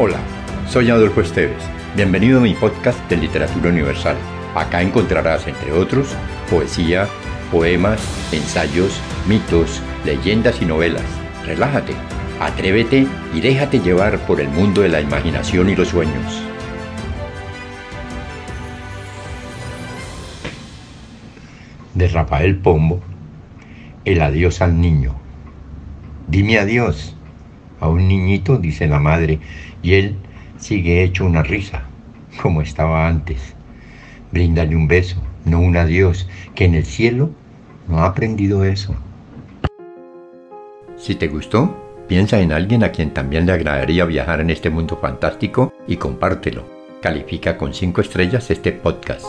Hola, soy Adolfo Esteves. Bienvenido a mi podcast de Literatura Universal. Acá encontrarás, entre otros, poesía, poemas, ensayos, mitos, leyendas y novelas. Relájate, atrévete y déjate llevar por el mundo de la imaginación y los sueños. De Rafael Pombo, El adiós al niño. Dime adiós a un niñito, dice la madre, y él sigue hecho una risa, como estaba antes. Bríndale un beso, no un adiós, que en el cielo no ha aprendido eso. Si te gustó, piensa en alguien a quien también le agradaría viajar en este mundo fantástico y compártelo. Califica con 5 estrellas este podcast.